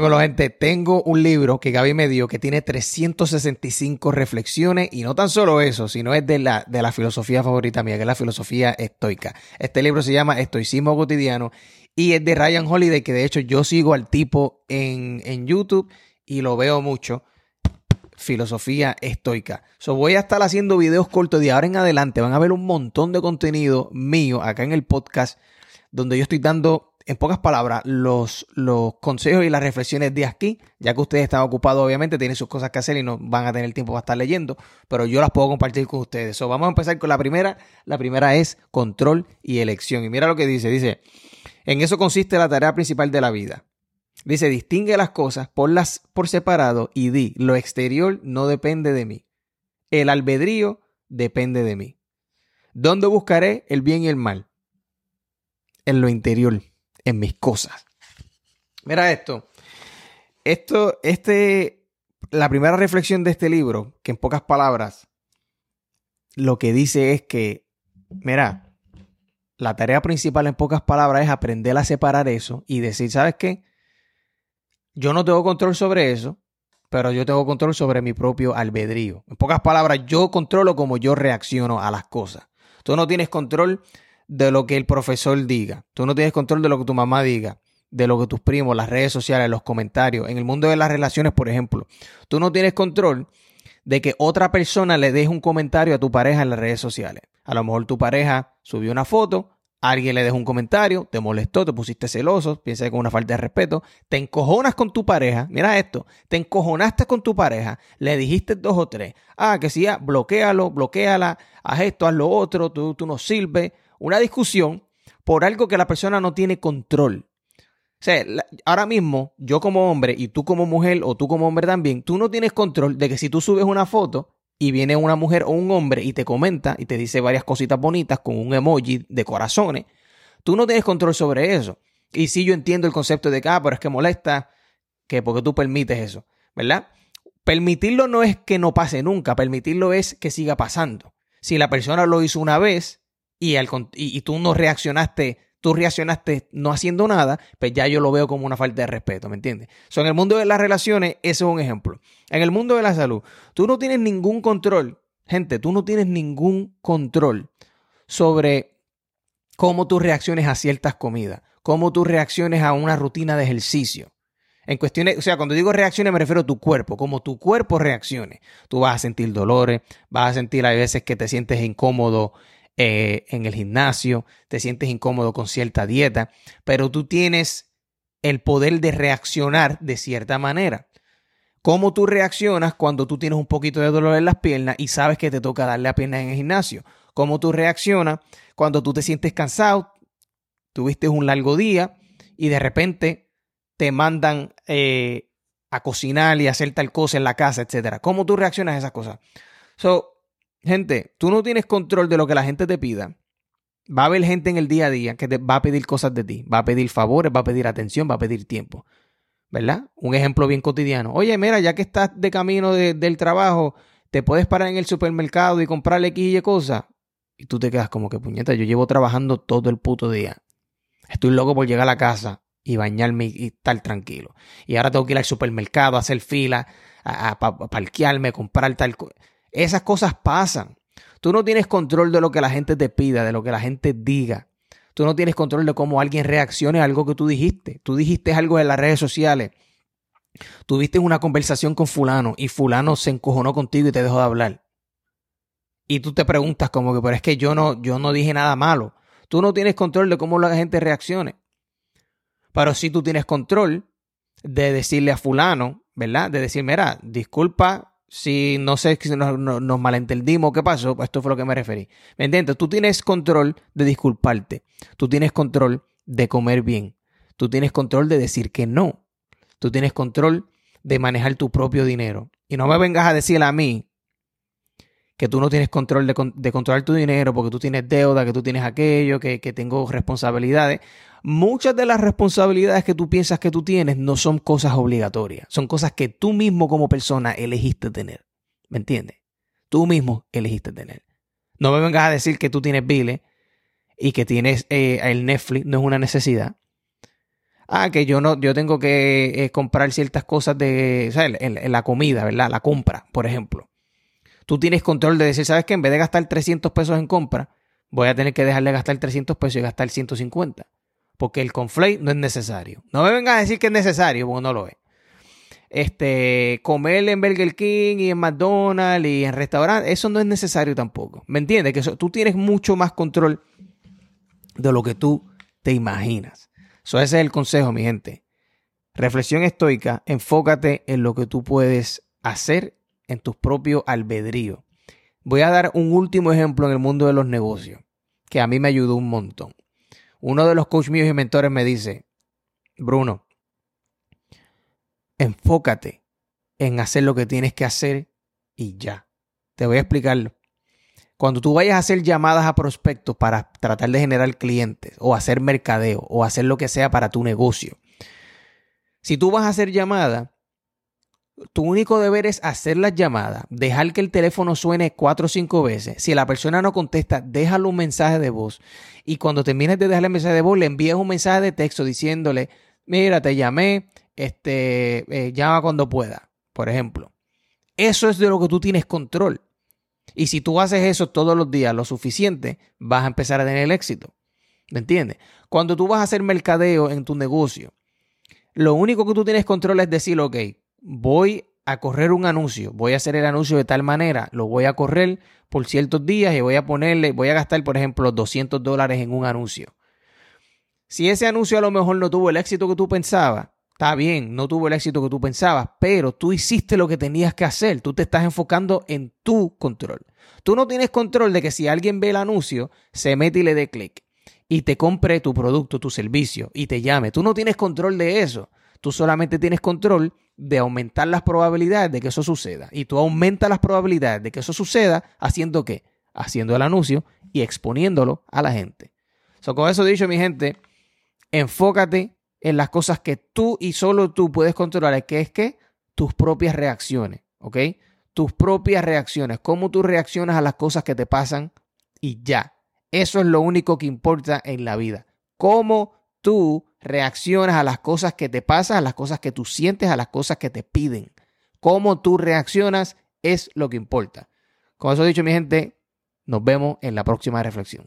Bueno, gente, tengo un libro que Gaby me dio que tiene 365 reflexiones y no tan solo eso, sino es de la, de la filosofía favorita mía, que es la filosofía estoica. Este libro se llama Estoicismo Cotidiano y es de Ryan Holiday, que de hecho yo sigo al tipo en, en YouTube y lo veo mucho. Filosofía estoica. So, voy a estar haciendo videos cortos de ahora en adelante. Van a ver un montón de contenido mío acá en el podcast donde yo estoy dando en pocas palabras, los, los consejos y las reflexiones de aquí, ya que ustedes están ocupados, obviamente, tienen sus cosas que hacer y no van a tener tiempo para estar leyendo, pero yo las puedo compartir con ustedes. So, vamos a empezar con la primera. La primera es control y elección. Y mira lo que dice, dice, en eso consiste la tarea principal de la vida. Dice, distingue las cosas, las por separado y di, lo exterior no depende de mí. El albedrío depende de mí. ¿Dónde buscaré el bien y el mal? En lo interior en mis cosas. Mira esto. Esto, este, la primera reflexión de este libro, que en pocas palabras, lo que dice es que, mira, la tarea principal en pocas palabras es aprender a separar eso y decir, ¿sabes qué? Yo no tengo control sobre eso, pero yo tengo control sobre mi propio albedrío. En pocas palabras, yo controlo cómo yo reacciono a las cosas. Tú no tienes control de lo que el profesor diga. Tú no tienes control de lo que tu mamá diga, de lo que tus primos, las redes sociales, los comentarios. En el mundo de las relaciones, por ejemplo, tú no tienes control de que otra persona le deje un comentario a tu pareja en las redes sociales. A lo mejor tu pareja subió una foto, alguien le dejó un comentario, te molestó, te pusiste celoso, piensa que con una falta de respeto, te encojonas con tu pareja, mira esto, te encojonaste con tu pareja, le dijiste dos o tres, ah, que sí, ya, bloquealo, bloqueala, haz esto, haz lo otro, tú, tú no sirves, una discusión por algo que la persona no tiene control. O sea, ahora mismo, yo como hombre y tú como mujer o tú como hombre también, tú no tienes control de que si tú subes una foto y viene una mujer o un hombre y te comenta y te dice varias cositas bonitas con un emoji de corazones, tú no tienes control sobre eso. Y si yo entiendo el concepto de que, ah, pero es que molesta, que porque tú permites eso, ¿verdad? Permitirlo no es que no pase nunca, permitirlo es que siga pasando. Si la persona lo hizo una vez y, y, tú no reaccionaste, tú reaccionaste no haciendo nada, pues ya yo lo veo como una falta de respeto, ¿me entiendes? So, en el mundo de las relaciones, ese es un ejemplo. En el mundo de la salud, tú no tienes ningún control, gente, tú no tienes ningún control sobre cómo tú reacciones a ciertas comidas, cómo tú reacciones a una rutina de ejercicio. En cuestiones, o sea, cuando digo reacciones me refiero a tu cuerpo, como tu cuerpo reaccione. Tú vas a sentir dolores, vas a sentir a veces que te sientes incómodo eh, en el gimnasio, te sientes incómodo con cierta dieta, pero tú tienes el poder de reaccionar de cierta manera. ¿Cómo tú reaccionas cuando tú tienes un poquito de dolor en las piernas y sabes que te toca darle a piernas en el gimnasio? ¿Cómo tú reaccionas cuando tú te sientes cansado, tuviste un largo día y de repente te mandan eh, a cocinar y hacer tal cosa en la casa, etcétera? ¿Cómo tú reaccionas a esas cosas? So, Gente, tú no tienes control de lo que la gente te pida. Va a haber gente en el día a día que te va a pedir cosas de ti, va a pedir favores, va a pedir atención, va a pedir tiempo. ¿Verdad? Un ejemplo bien cotidiano. Oye, mira, ya que estás de camino del trabajo, te puedes parar en el supermercado y comprarle X y cosas. Y tú te quedas como que, puñeta, yo llevo trabajando todo el puto día. Estoy loco por llegar a la casa y bañarme y estar tranquilo. Y ahora tengo que ir al supermercado, a hacer fila, a, a, a parquearme, comprar tal cosa. Esas cosas pasan. Tú no tienes control de lo que la gente te pida, de lo que la gente diga. Tú no tienes control de cómo alguien reaccione a algo que tú dijiste. Tú dijiste algo en las redes sociales. Tuviste una conversación con fulano y fulano se encojonó contigo y te dejó de hablar. Y tú te preguntas como que, pero es que yo no, yo no dije nada malo. Tú no tienes control de cómo la gente reaccione. Pero sí tú tienes control de decirle a fulano, ¿verdad? De decir, mira, disculpa, si no sé si nos, nos, malentendimos, ¿qué pasó? Pues esto fue lo que me referí. ¿Me entiendes? Tú tienes control de disculparte. Tú tienes control de comer bien. Tú tienes control de decir que no. Tú tienes control de manejar tu propio dinero. Y no me vengas a decir a mí que tú no tienes control de, de controlar tu dinero porque tú tienes deuda, que tú tienes aquello, que, que tengo responsabilidades. Muchas de las responsabilidades que tú piensas que tú tienes no son cosas obligatorias, son cosas que tú mismo como persona elegiste tener. ¿Me entiendes? Tú mismo elegiste tener. No me vengas a decir que tú tienes biles y que tienes eh, el Netflix, no es una necesidad. Ah, que yo no, yo tengo que eh, comprar ciertas cosas de, la comida, ¿verdad? La compra, por ejemplo. Tú tienes control de decir, ¿sabes qué? En vez de gastar 300 pesos en compra, voy a tener que dejarle gastar 300 pesos y gastar 150. Porque el conflate no es necesario. No me vengas a decir que es necesario, porque no lo es. Este, comer en Burger King y en McDonald's y en restaurantes, eso no es necesario tampoco. ¿Me entiendes? Que eso, tú tienes mucho más control de lo que tú te imaginas ese es el consejo, mi gente. Reflexión estoica, enfócate en lo que tú puedes hacer en tus propios albedrío. Voy a dar un último ejemplo en el mundo de los negocios, que a mí me ayudó un montón. Uno de los coaches míos y mentores me dice, Bruno, enfócate en hacer lo que tienes que hacer y ya. Te voy a explicarlo. Cuando tú vayas a hacer llamadas a prospectos para tratar de generar clientes o hacer mercadeo o hacer lo que sea para tu negocio, si tú vas a hacer llamadas, tu único deber es hacer las llamadas, dejar que el teléfono suene cuatro o cinco veces. Si la persona no contesta, déjale un mensaje de voz. Y cuando termines de dejarle el mensaje de voz, le envías un mensaje de texto diciéndole, mira, te llamé, este, eh, llama cuando pueda, por ejemplo. Eso es de lo que tú tienes control. Y si tú haces eso todos los días lo suficiente, vas a empezar a tener el éxito. ¿Me entiendes? Cuando tú vas a hacer mercadeo en tu negocio, lo único que tú tienes control es decir, ok, voy a correr un anuncio, voy a hacer el anuncio de tal manera, lo voy a correr por ciertos días y voy a ponerle, voy a gastar, por ejemplo, 200 dólares en un anuncio. Si ese anuncio a lo mejor no tuvo el éxito que tú pensabas, Está bien, no tuvo el éxito que tú pensabas, pero tú hiciste lo que tenías que hacer. Tú te estás enfocando en tu control. Tú no tienes control de que si alguien ve el anuncio, se mete y le dé clic y te compre tu producto, tu servicio y te llame. Tú no tienes control de eso. Tú solamente tienes control de aumentar las probabilidades de que eso suceda. Y tú aumentas las probabilidades de que eso suceda haciendo qué? Haciendo el anuncio y exponiéndolo a la gente. So, con eso dicho, mi gente, enfócate en las cosas que tú y solo tú puedes controlar, que es que tus propias reacciones, ¿ok? Tus propias reacciones, cómo tú reaccionas a las cosas que te pasan y ya. Eso es lo único que importa en la vida. Cómo tú reaccionas a las cosas que te pasan, a las cosas que tú sientes, a las cosas que te piden. Cómo tú reaccionas es lo que importa. Con eso dicho, mi gente, nos vemos en la próxima reflexión.